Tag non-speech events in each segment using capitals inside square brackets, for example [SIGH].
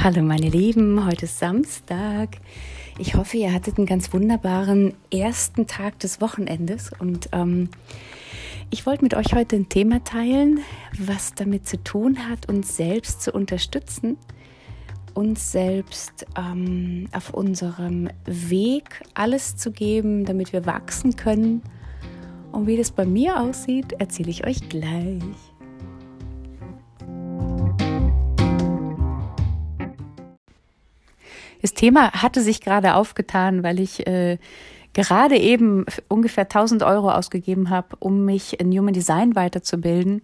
Hallo meine Lieben, heute ist Samstag. Ich hoffe, ihr hattet einen ganz wunderbaren ersten Tag des Wochenendes und ähm, ich wollte mit euch heute ein Thema teilen, was damit zu tun hat, uns selbst zu unterstützen, uns selbst ähm, auf unserem Weg alles zu geben, damit wir wachsen können. Und wie das bei mir aussieht, erzähle ich euch gleich. Das Thema hatte sich gerade aufgetan, weil ich äh, gerade eben ungefähr 1000 Euro ausgegeben habe, um mich in Human Design weiterzubilden,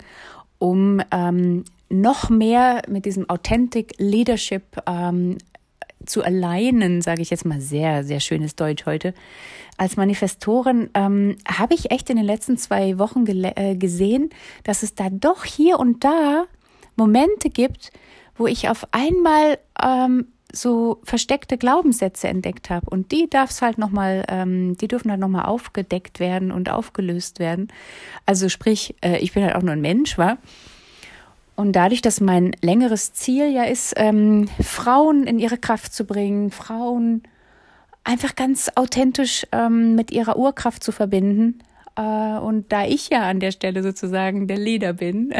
um ähm, noch mehr mit diesem Authentic Leadership ähm, zu alleinen, sage ich jetzt mal sehr, sehr schönes Deutsch heute. Als Manifestorin ähm, habe ich echt in den letzten zwei Wochen äh, gesehen, dass es da doch hier und da Momente gibt, wo ich auf einmal ähm, so versteckte Glaubenssätze entdeckt habe und die darf's halt noch mal, ähm, die dürfen halt noch mal aufgedeckt werden und aufgelöst werden. Also sprich, äh, ich bin halt auch nur ein Mensch, war. Und dadurch, dass mein längeres Ziel ja ist, ähm, Frauen in ihre Kraft zu bringen, Frauen einfach ganz authentisch ähm, mit ihrer Urkraft zu verbinden, und da ich ja an der Stelle sozusagen der Leader bin,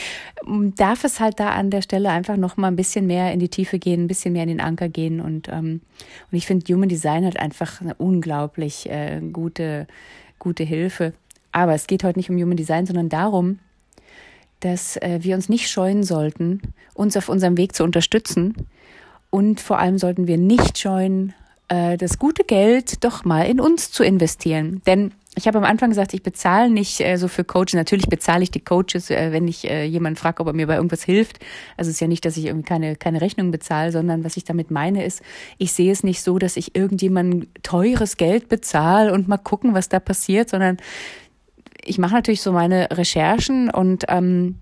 [LAUGHS] darf es halt da an der Stelle einfach noch mal ein bisschen mehr in die Tiefe gehen, ein bisschen mehr in den Anker gehen. Und, ähm, und ich finde, Human Design hat einfach eine unglaublich äh, gute, gute Hilfe. Aber es geht heute nicht um Human Design, sondern darum, dass äh, wir uns nicht scheuen sollten, uns auf unserem Weg zu unterstützen. Und vor allem sollten wir nicht scheuen, äh, das gute Geld doch mal in uns zu investieren. Denn ich habe am Anfang gesagt, ich bezahle nicht äh, so für Coaches. Natürlich bezahle ich die Coaches, äh, wenn ich äh, jemanden frage, ob er mir bei irgendwas hilft. Also es ist ja nicht, dass ich irgendwie keine, keine Rechnung bezahle, sondern was ich damit meine ist, ich sehe es nicht so, dass ich irgendjemandem teures Geld bezahle und mal gucken, was da passiert, sondern ich mache natürlich so meine Recherchen und ähm,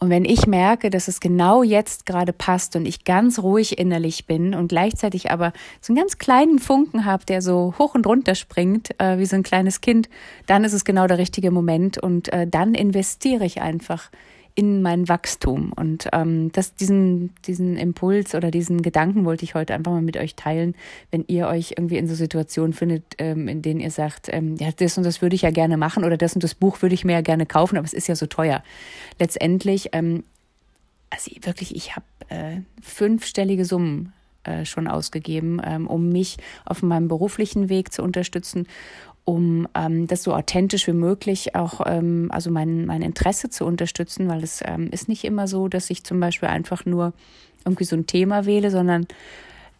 und wenn ich merke, dass es genau jetzt gerade passt und ich ganz ruhig innerlich bin und gleichzeitig aber so einen ganz kleinen Funken habe, der so hoch und runter springt, äh, wie so ein kleines Kind, dann ist es genau der richtige Moment und äh, dann investiere ich einfach in mein Wachstum. Und ähm, das, diesen, diesen Impuls oder diesen Gedanken wollte ich heute einfach mal mit euch teilen, wenn ihr euch irgendwie in so Situationen findet, ähm, in denen ihr sagt, ähm, ja, das und das würde ich ja gerne machen oder das und das Buch würde ich mir ja gerne kaufen, aber es ist ja so teuer. Letztendlich, ähm, also wirklich, ich habe äh, fünfstellige Summen äh, schon ausgegeben, ähm, um mich auf meinem beruflichen Weg zu unterstützen um ähm, das so authentisch wie möglich auch, ähm, also mein, mein Interesse zu unterstützen, weil es ähm, ist nicht immer so, dass ich zum Beispiel einfach nur irgendwie so ein Thema wähle, sondern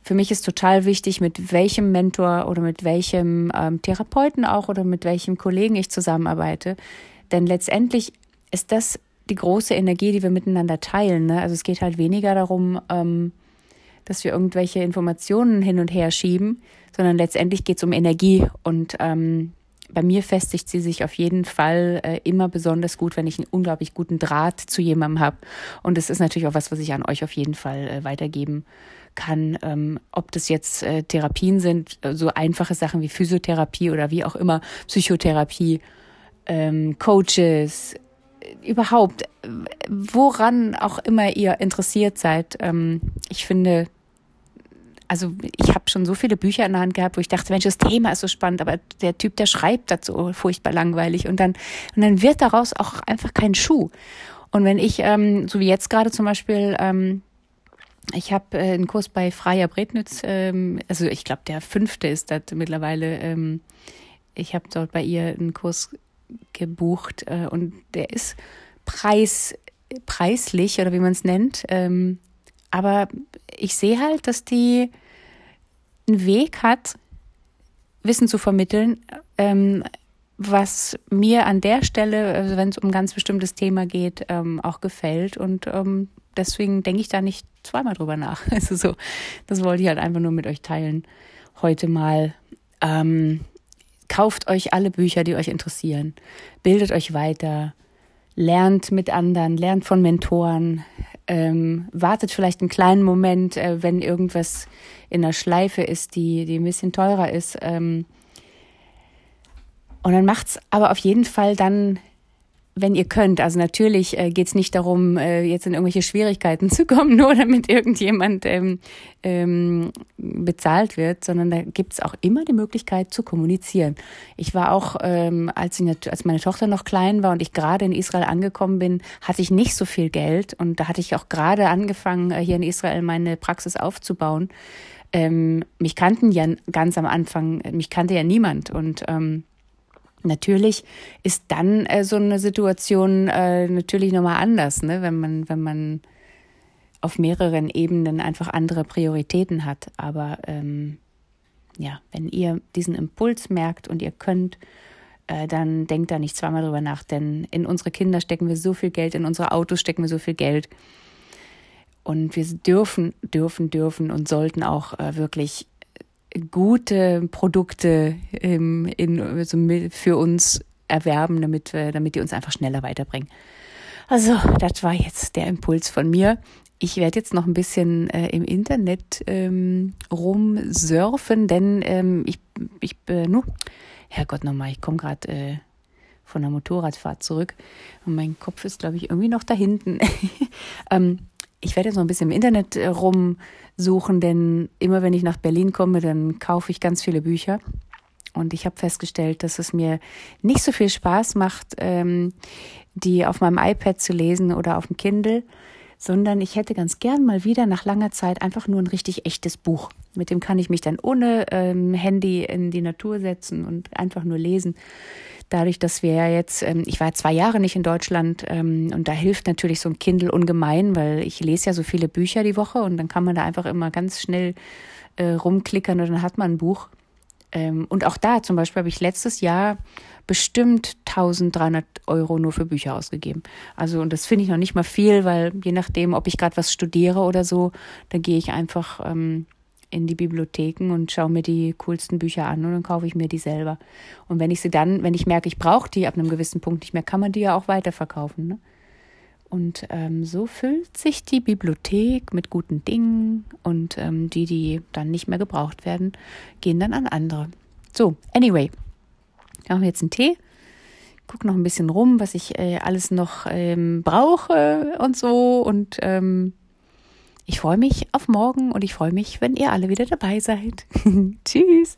für mich ist total wichtig, mit welchem Mentor oder mit welchem ähm, Therapeuten auch oder mit welchem Kollegen ich zusammenarbeite. Denn letztendlich ist das die große Energie, die wir miteinander teilen. Ne? Also es geht halt weniger darum, ähm, dass wir irgendwelche Informationen hin und her schieben, sondern letztendlich geht es um Energie. Und ähm, bei mir festigt sie sich auf jeden Fall äh, immer besonders gut, wenn ich einen unglaublich guten Draht zu jemandem habe. Und das ist natürlich auch was, was ich an euch auf jeden Fall äh, weitergeben kann. Ähm, ob das jetzt äh, Therapien sind, äh, so einfache Sachen wie Physiotherapie oder wie auch immer, Psychotherapie, ähm, Coaches, überhaupt, woran auch immer ihr interessiert seid. Ähm, ich finde, also ich habe schon so viele Bücher in der Hand gehabt, wo ich dachte, Mensch, das Thema ist so spannend, aber der Typ, der schreibt das so furchtbar langweilig und dann und dann wird daraus auch einfach kein Schuh. Und wenn ich, ähm, so wie jetzt gerade zum Beispiel, ähm, ich habe äh, einen Kurs bei Freier Brednitz, ähm, also ich glaube der fünfte ist das mittlerweile. Ähm, ich habe dort bei ihr einen Kurs gebucht äh, und der ist preis preislich oder wie man es nennt. Ähm, aber ich sehe halt, dass die einen Weg hat, Wissen zu vermitteln, ähm, was mir an der Stelle, also wenn es um ein ganz bestimmtes Thema geht, ähm, auch gefällt. Und ähm, deswegen denke ich da nicht zweimal drüber nach. [LAUGHS] Also so, das wollte ich halt einfach nur mit euch teilen. Heute mal. Ähm, kauft euch alle Bücher, die euch interessieren. Bildet euch weiter. Lernt mit anderen, lernt von Mentoren, ähm, wartet vielleicht einen kleinen Moment, äh, wenn irgendwas in der Schleife ist, die, die ein bisschen teurer ist. Ähm, und dann macht's aber auf jeden Fall dann wenn ihr könnt. Also natürlich äh, geht es nicht darum, äh, jetzt in irgendwelche Schwierigkeiten [LAUGHS] zu kommen, nur damit irgendjemand ähm, ähm, bezahlt wird, sondern da gibt es auch immer die Möglichkeit zu kommunizieren. Ich war auch, ähm, als, ich, als meine Tochter noch klein war und ich gerade in Israel angekommen bin, hatte ich nicht so viel Geld und da hatte ich auch gerade angefangen, äh, hier in Israel meine Praxis aufzubauen. Ähm, mich kannten ja ganz am Anfang, mich kannte ja niemand und ähm, Natürlich ist dann äh, so eine Situation äh, natürlich nochmal anders, ne? wenn man, wenn man auf mehreren Ebenen einfach andere Prioritäten hat. Aber ähm, ja, wenn ihr diesen Impuls merkt und ihr könnt, äh, dann denkt da nicht zweimal drüber nach, denn in unsere Kinder stecken wir so viel Geld, in unsere Autos stecken wir so viel Geld. Und wir dürfen, dürfen, dürfen und sollten auch äh, wirklich gute Produkte ähm, in, also für uns erwerben, damit, wir, damit die uns einfach schneller weiterbringen. Also, das war jetzt der Impuls von mir. Ich werde jetzt noch ein bisschen äh, im Internet ähm, rumsurfen, denn ähm, ich, ich äh, nu, Herrgott nochmal, ich komme gerade äh, von der Motorradfahrt zurück und mein Kopf ist, glaube ich, irgendwie noch da hinten. [LAUGHS] ähm, ich werde jetzt noch ein bisschen im Internet äh, rumsuchen, denn immer wenn ich nach Berlin komme, dann kaufe ich ganz viele Bücher. Und ich habe festgestellt, dass es mir nicht so viel Spaß macht, ähm, die auf meinem iPad zu lesen oder auf dem Kindle, sondern ich hätte ganz gern mal wieder nach langer Zeit einfach nur ein richtig echtes Buch. Mit dem kann ich mich dann ohne ähm, Handy in die Natur setzen und einfach nur lesen dadurch, dass wir ja jetzt, ähm, ich war zwei Jahre nicht in Deutschland ähm, und da hilft natürlich so ein Kindle ungemein, weil ich lese ja so viele Bücher die Woche und dann kann man da einfach immer ganz schnell äh, rumklickern und dann hat man ein Buch. Ähm, und auch da zum Beispiel habe ich letztes Jahr bestimmt 1300 Euro nur für Bücher ausgegeben. Also, und das finde ich noch nicht mal viel, weil je nachdem, ob ich gerade was studiere oder so, da gehe ich einfach ähm, in die Bibliotheken und schaue mir die coolsten Bücher an und dann kaufe ich mir die selber. Und wenn ich sie dann, wenn ich merke, ich brauche die ab einem gewissen Punkt nicht mehr, kann man die ja auch weiterverkaufen. Ne? Und ähm, so füllt sich die Bibliothek mit guten Dingen und ähm, die, die dann nicht mehr gebraucht werden, gehen dann an andere. So, anyway, machen wir jetzt einen Tee. Guck noch ein bisschen rum, was ich äh, alles noch ähm, brauche und so und ähm, ich freue mich auf morgen und ich freue mich, wenn ihr alle wieder dabei seid. [LAUGHS] Tschüss.